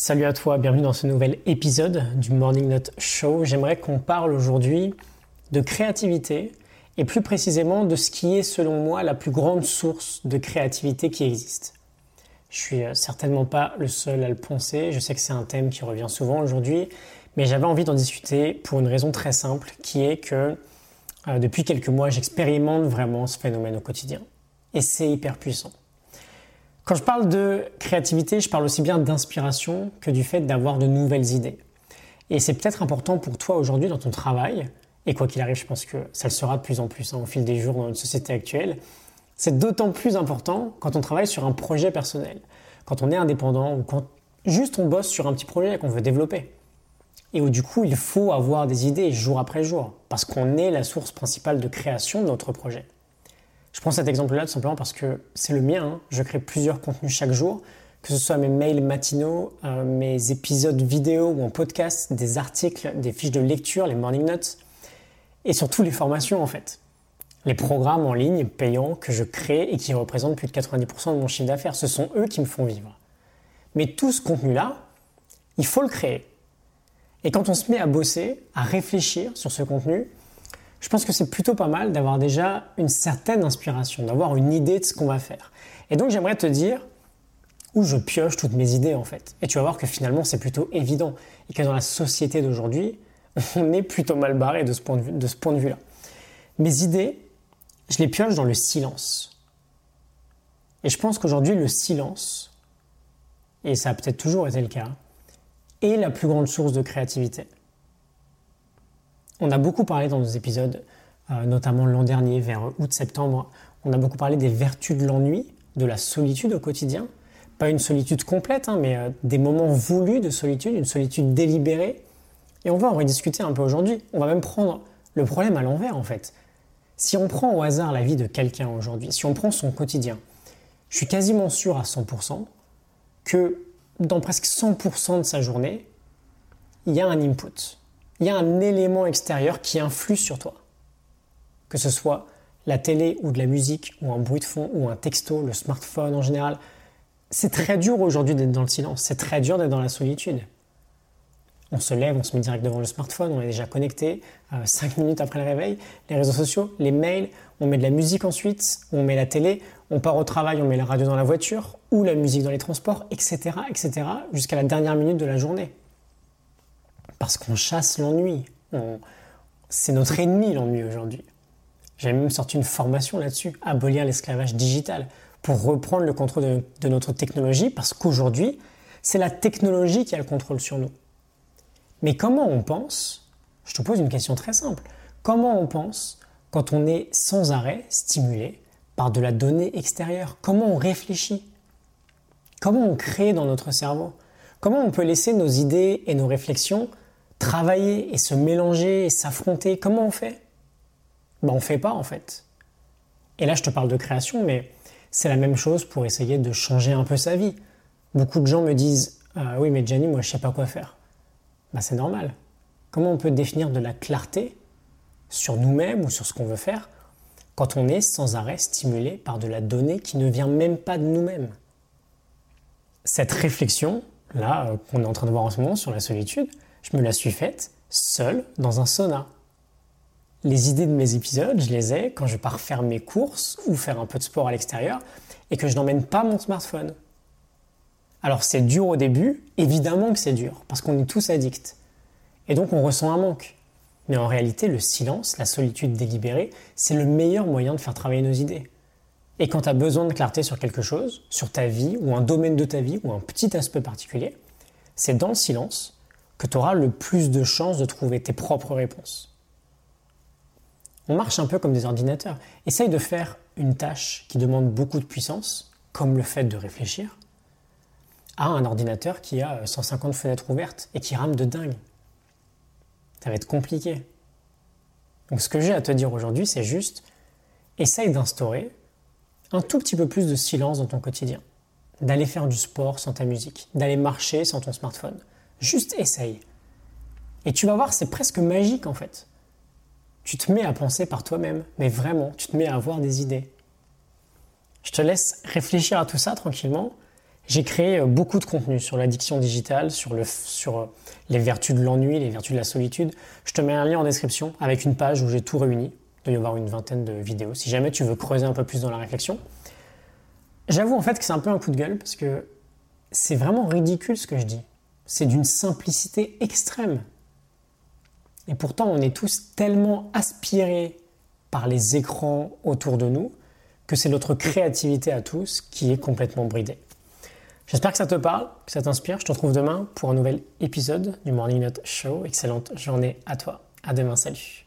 Salut à toi, bienvenue dans ce nouvel épisode du Morning Note Show. J'aimerais qu'on parle aujourd'hui de créativité et plus précisément de ce qui est selon moi la plus grande source de créativité qui existe. Je suis euh, certainement pas le seul à le penser, je sais que c'est un thème qui revient souvent aujourd'hui, mais j'avais envie d'en discuter pour une raison très simple qui est que euh, depuis quelques mois j'expérimente vraiment ce phénomène au quotidien. Et c'est hyper puissant. Quand je parle de créativité, je parle aussi bien d'inspiration que du fait d'avoir de nouvelles idées. Et c'est peut-être important pour toi aujourd'hui dans ton travail, et quoi qu'il arrive, je pense que ça le sera de plus en plus hein, au fil des jours dans notre société actuelle, c'est d'autant plus important quand on travaille sur un projet personnel, quand on est indépendant ou quand juste on bosse sur un petit projet qu'on veut développer. Et où du coup, il faut avoir des idées jour après jour, parce qu'on est la source principale de création de notre projet. Je prends cet exemple-là tout simplement parce que c'est le mien. Hein. Je crée plusieurs contenus chaque jour, que ce soit mes mails matinaux, euh, mes épisodes vidéo ou en podcast, des articles, des fiches de lecture, les morning notes, et surtout les formations en fait. Les programmes en ligne payants que je crée et qui représentent plus de 90% de mon chiffre d'affaires, ce sont eux qui me font vivre. Mais tout ce contenu-là, il faut le créer. Et quand on se met à bosser, à réfléchir sur ce contenu, je pense que c'est plutôt pas mal d'avoir déjà une certaine inspiration, d'avoir une idée de ce qu'on va faire. Et donc j'aimerais te dire où je pioche toutes mes idées en fait. Et tu vas voir que finalement c'est plutôt évident et que dans la société d'aujourd'hui, on est plutôt mal barré de ce point de vue-là. Mes idées, je les pioche dans le silence. Et je pense qu'aujourd'hui le silence, et ça a peut-être toujours été le cas, est la plus grande source de créativité. On a beaucoup parlé dans nos épisodes, euh, notamment l'an dernier, vers août-septembre, on a beaucoup parlé des vertus de l'ennui, de la solitude au quotidien. Pas une solitude complète, hein, mais euh, des moments voulus de solitude, une solitude délibérée. Et on va en rediscuter un peu aujourd'hui. On va même prendre le problème à l'envers, en fait. Si on prend au hasard la vie de quelqu'un aujourd'hui, si on prend son quotidien, je suis quasiment sûr à 100% que dans presque 100% de sa journée, il y a un input il y a un élément extérieur qui influe sur toi. Que ce soit la télé ou de la musique ou un bruit de fond ou un texto, le smartphone en général. C'est très dur aujourd'hui d'être dans le silence, c'est très dur d'être dans la solitude. On se lève, on se met direct devant le smartphone, on est déjà connecté, euh, cinq minutes après le réveil, les réseaux sociaux, les mails, on met de la musique ensuite, on met la télé, on part au travail, on met la radio dans la voiture, ou la musique dans les transports, etc., etc., jusqu'à la dernière minute de la journée parce qu'on chasse l'ennui. C'est notre ennemi l'ennui aujourd'hui. J'ai même sorti une formation là-dessus, abolir l'esclavage digital, pour reprendre le contrôle de, notre technologie, parce qu'aujourd'hui, c'est la technologie qui a le contrôle sur nous. Mais comment on pense Je te pose une question très simple. Comment on pense quand on est sans arrêt stimulé par de la donnée extérieure? Comment on réfléchit? Comment on crée dans notre cerveau? Comment on peut laisser nos idées et nos réflexions travailler et se mélanger et s'affronter, comment on fait? Ben, On fait pas en fait. Et là, je te parle de création, mais c'est la même chose pour essayer de changer un peu sa vie. Beaucoup de gens me disent ah Oui, mais Jenny, moi, je sais pas quoi faire. Ben, c'est normal. Comment on peut définir de la clarté sur nous-mêmes ou sur ce qu'on veut faire quand on est sans arrêt stimulé par de la donnée qui ne vient même pas de nous-mêmes? Cette réflexion, là, euh, qu'on est en train de voir en ce moment sur la solitude, je me la suis faite seule dans un sauna. Les idées de mes épisodes, je les ai quand je pars faire mes courses ou faire un peu de sport à l'extérieur et que je n'emmène pas mon smartphone. Alors c'est dur au début, évidemment que c'est dur, parce qu'on est tous addicts. Et donc on ressent un manque. Mais en réalité, le silence, la solitude délibérée, c'est le meilleur moyen de faire travailler nos idées. Et quand tu as besoin de clarté sur quelque chose, sur ta vie, ou un domaine de ta vie, ou un petit aspect particulier, c'est dans le silence que tu auras le plus de chances de trouver tes propres réponses. On marche un peu comme des ordinateurs. Essaye de faire une tâche qui demande beaucoup de puissance, comme le fait de réfléchir, à un ordinateur qui a 150 fenêtres ouvertes et qui rame de dingue. Ça va être compliqué. Donc ce que j'ai à te dire aujourd'hui, c'est juste, essaye d'instaurer un tout petit peu plus de silence dans ton quotidien. D'aller faire du sport sans ta musique, d'aller marcher sans ton smartphone, Juste essaye. Et tu vas voir, c'est presque magique en fait. Tu te mets à penser par toi-même, mais vraiment, tu te mets à avoir des idées. Je te laisse réfléchir à tout ça tranquillement. J'ai créé euh, beaucoup de contenu sur l'addiction digitale, sur, le, sur euh, les vertus de l'ennui, les vertus de la solitude. Je te mets un lien en description avec une page où j'ai tout réuni. Il doit y avoir une vingtaine de vidéos. Si jamais tu veux creuser un peu plus dans la réflexion. J'avoue en fait que c'est un peu un coup de gueule parce que c'est vraiment ridicule ce que je dis. C'est d'une simplicité extrême. Et pourtant, on est tous tellement aspirés par les écrans autour de nous que c'est notre créativité à tous qui est complètement bridée. J'espère que ça te parle, que ça t'inspire. Je te retrouve demain pour un nouvel épisode du Morning Note Show. Excellente journée à toi. À demain, salut.